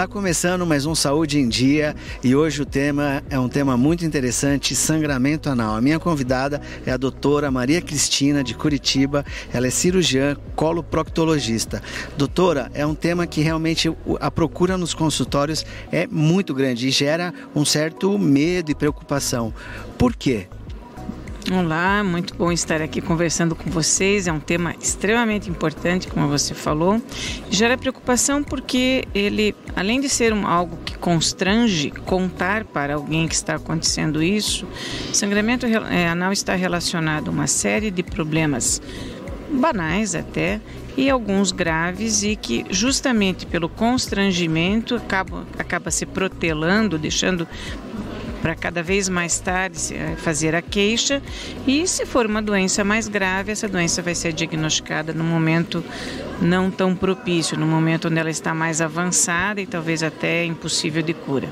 Está começando mais um Saúde em Dia e hoje o tema é um tema muito interessante, sangramento anal. A minha convidada é a doutora Maria Cristina de Curitiba, ela é cirurgiã coloproctologista. Doutora, é um tema que realmente a procura nos consultórios é muito grande e gera um certo medo e preocupação. Por quê? Olá, muito bom estar aqui conversando com vocês. É um tema extremamente importante, como você falou. Gera preocupação porque ele, além de ser um, algo que constrange contar para alguém que está acontecendo isso, sangramento é, anal está relacionado a uma série de problemas banais até e alguns graves e que justamente pelo constrangimento acaba, acaba se protelando, deixando para cada vez mais tarde eh, fazer a queixa. E se for uma doença mais grave, essa doença vai ser diagnosticada no momento não tão propício, no momento onde ela está mais avançada e talvez até impossível de cura.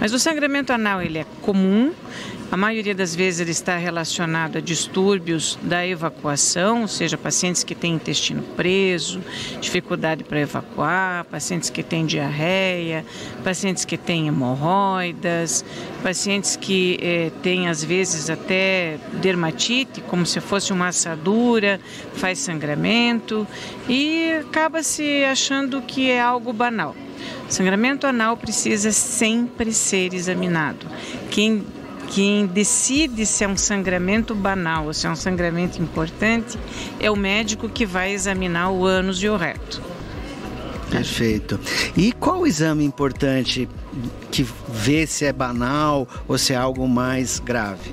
Mas o sangramento anal ele é comum, a maioria das vezes ele está relacionado a distúrbios da evacuação, ou seja, pacientes que têm intestino preso, dificuldade para evacuar, pacientes que têm diarreia, pacientes que têm hemorroidas, pacientes que eh, têm às vezes até dermatite, como se fosse uma assadura, faz sangramento e acaba se achando que é algo banal. Sangramento anal precisa sempre ser examinado. Quem quem decide se é um sangramento banal ou se é um sangramento importante é o médico que vai examinar o ânus e o reto. Perfeito. E qual o exame importante que vê se é banal ou se é algo mais grave?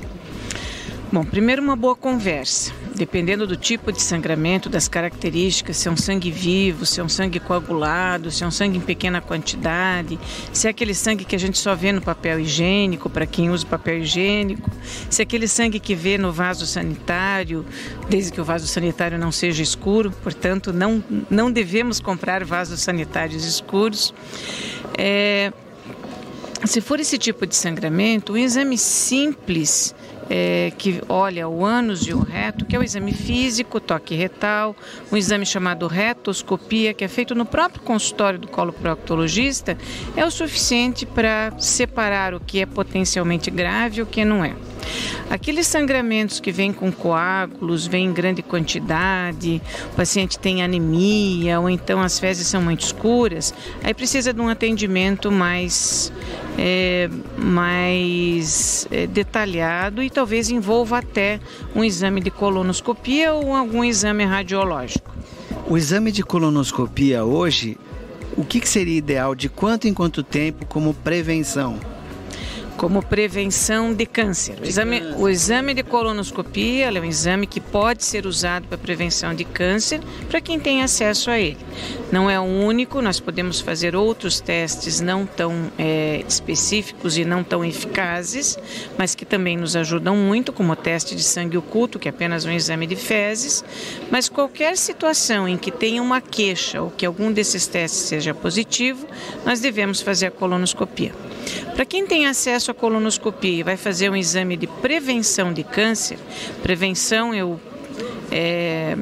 Bom, primeiro uma boa conversa. Dependendo do tipo de sangramento, das características, se é um sangue vivo, se é um sangue coagulado, se é um sangue em pequena quantidade, se é aquele sangue que a gente só vê no papel higiênico, para quem usa papel higiênico, se é aquele sangue que vê no vaso sanitário, desde que o vaso sanitário não seja escuro, portanto, não, não devemos comprar vasos sanitários escuros. É, se for esse tipo de sangramento, um exame simples é, que olha o ânus e o reto, que é o exame físico, toque retal, um exame chamado retoscopia, que é feito no próprio consultório do coloproctologista, é o suficiente para separar o que é potencialmente grave e o que não é. Aqueles sangramentos que vêm com coágulos, vêm em grande quantidade, o paciente tem anemia ou então as fezes são muito escuras, aí precisa de um atendimento mais, é, mais é, detalhado e talvez envolva até um exame de colonoscopia ou algum exame radiológico. O exame de colonoscopia hoje, o que, que seria ideal? De quanto em quanto tempo como prevenção? Como prevenção de câncer. O exame, o exame de colonoscopia é um exame que pode ser usado para prevenção de câncer para quem tem acesso a ele. Não é o único, nós podemos fazer outros testes não tão é, específicos e não tão eficazes, mas que também nos ajudam muito, como o teste de sangue oculto, que é apenas um exame de fezes. Mas qualquer situação em que tenha uma queixa ou que algum desses testes seja positivo, nós devemos fazer a colonoscopia. Para quem tem acesso à colonoscopia e vai fazer um exame de prevenção de câncer, prevenção eu é,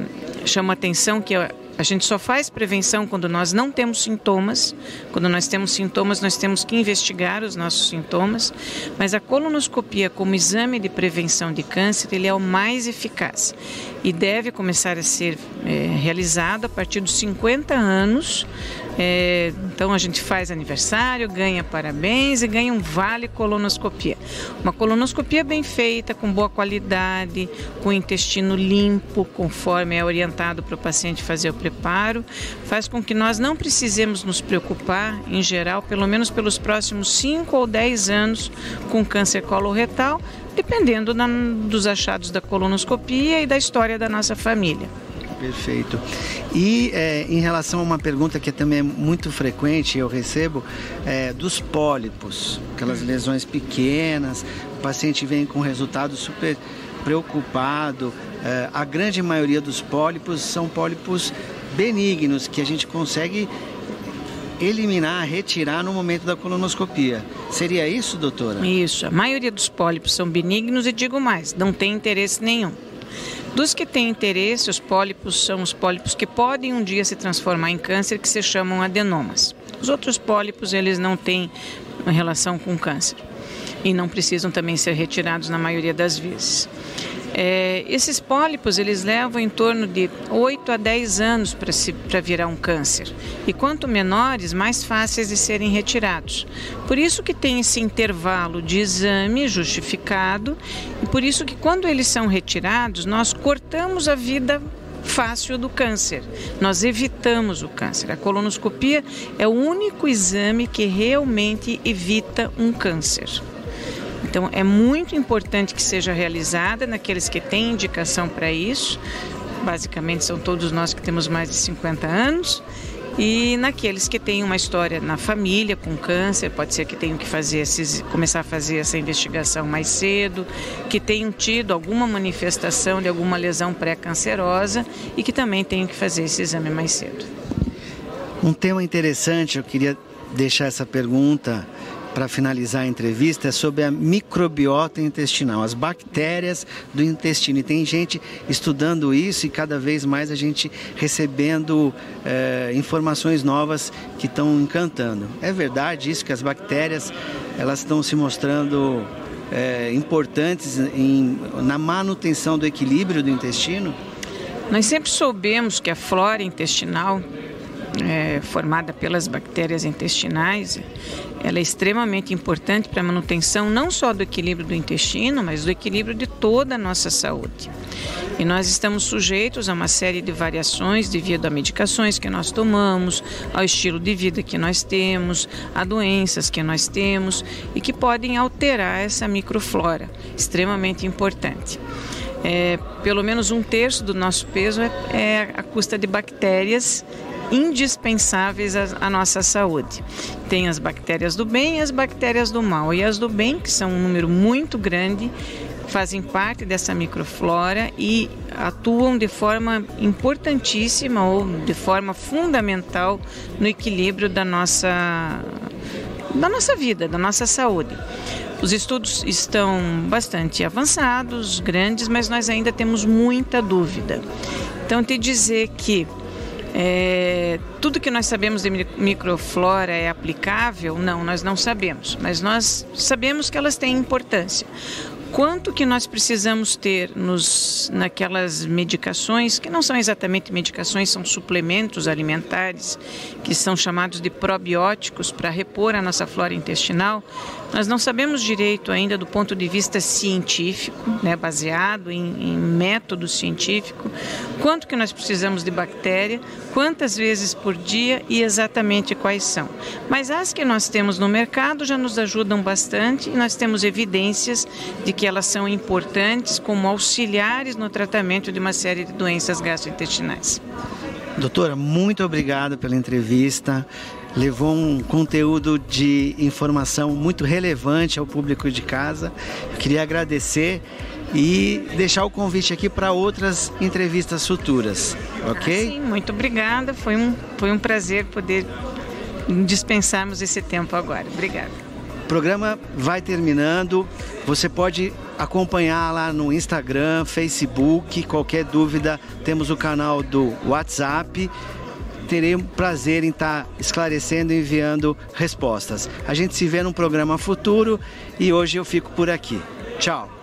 chamo a atenção que a gente só faz prevenção quando nós não temos sintomas. Quando nós temos sintomas, nós temos que investigar os nossos sintomas. Mas a colonoscopia, como exame de prevenção de câncer, ele é o mais eficaz e deve começar a ser é, realizado a partir dos 50 anos é, então a gente faz aniversário, ganha parabéns e ganha um vale colonoscopia. Uma colonoscopia bem feita, com boa qualidade, com intestino limpo, conforme é orientado para o paciente fazer o preparo, faz com que nós não precisemos nos preocupar, em geral, pelo menos pelos próximos 5 ou 10 anos, com câncer coloretal, dependendo da, dos achados da colonoscopia e da história da nossa família. Perfeito. E é, em relação a uma pergunta que também é muito frequente, eu recebo, é, dos pólipos, aquelas lesões pequenas, o paciente vem com resultado super preocupado. É, a grande maioria dos pólipos são pólipos benignos, que a gente consegue eliminar, retirar no momento da colonoscopia. Seria isso, doutora? Isso. A maioria dos pólipos são benignos e digo mais, não tem interesse nenhum. Dos que têm interesse, os pólipos são os pólipos que podem um dia se transformar em câncer, que se chamam adenomas. Os outros pólipos, eles não têm relação com câncer e não precisam também ser retirados na maioria das vezes. É, esses pólipos eles levam em torno de 8 a 10 anos para virar um câncer. E quanto menores, mais fáceis de serem retirados. Por isso que tem esse intervalo de exame justificado e por isso que quando eles são retirados, nós cortamos a vida fácil do câncer. Nós evitamos o câncer. A colonoscopia é o único exame que realmente evita um câncer. Então, é muito importante que seja realizada naqueles que têm indicação para isso. Basicamente, são todos nós que temos mais de 50 anos. E naqueles que têm uma história na família com câncer, pode ser que tenham que fazer esses, começar a fazer essa investigação mais cedo, que tenham tido alguma manifestação de alguma lesão pré-cancerosa e que também tenham que fazer esse exame mais cedo. Um tema interessante, eu queria deixar essa pergunta para finalizar a entrevista, é sobre a microbiota intestinal, as bactérias do intestino. E tem gente estudando isso e cada vez mais a gente recebendo é, informações novas que estão encantando. É verdade isso que as bactérias elas estão se mostrando é, importantes em, na manutenção do equilíbrio do intestino? Nós sempre soubemos que a flora intestinal é, formada pelas bactérias intestinais, ela é extremamente importante para a manutenção não só do equilíbrio do intestino, mas do equilíbrio de toda a nossa saúde. E nós estamos sujeitos a uma série de variações devido a medicações que nós tomamos, ao estilo de vida que nós temos, a doenças que nós temos e que podem alterar essa microflora, extremamente importante. É, pelo menos um terço do nosso peso é, é a custa de bactérias indispensáveis à, nossa saúde. Tem as bactérias do bem e as bactérias do mal. E as do bem, que são um número muito grande, fazem parte dessa microflora e atuam de forma importantíssima ou de forma fundamental no equilíbrio da nossa da nossa vida, da nossa saúde. Os estudos estão bastante avançados, grandes, mas nós ainda temos muita dúvida. Então, te dizer que é, tudo que nós sabemos de microflora é aplicável? Não, nós não sabemos, mas nós sabemos que elas têm importância quanto que nós precisamos ter nos, naquelas medicações, que não são exatamente medicações, são suplementos alimentares, que são chamados de probióticos para repor a nossa flora intestinal, nós não sabemos direito ainda do ponto de vista científico, né, baseado em, em método científico, quanto que nós precisamos de bactéria, quantas vezes por dia e exatamente quais são. Mas as que nós temos no mercado já nos ajudam bastante e nós temos evidências de que elas são importantes como auxiliares no tratamento de uma série de doenças gastrointestinais. Doutora, muito obrigado pela entrevista levou um conteúdo de informação muito relevante ao público de casa. Eu queria agradecer e deixar o convite aqui para outras entrevistas futuras, ok? Ah, sim, muito obrigada. Foi um, foi um prazer poder dispensarmos esse tempo agora. Obrigada. O programa vai terminando. Você pode acompanhar lá no Instagram, Facebook. Qualquer dúvida, temos o canal do WhatsApp terei um prazer em estar esclarecendo e enviando respostas. A gente se vê num programa futuro e hoje eu fico por aqui. Tchau!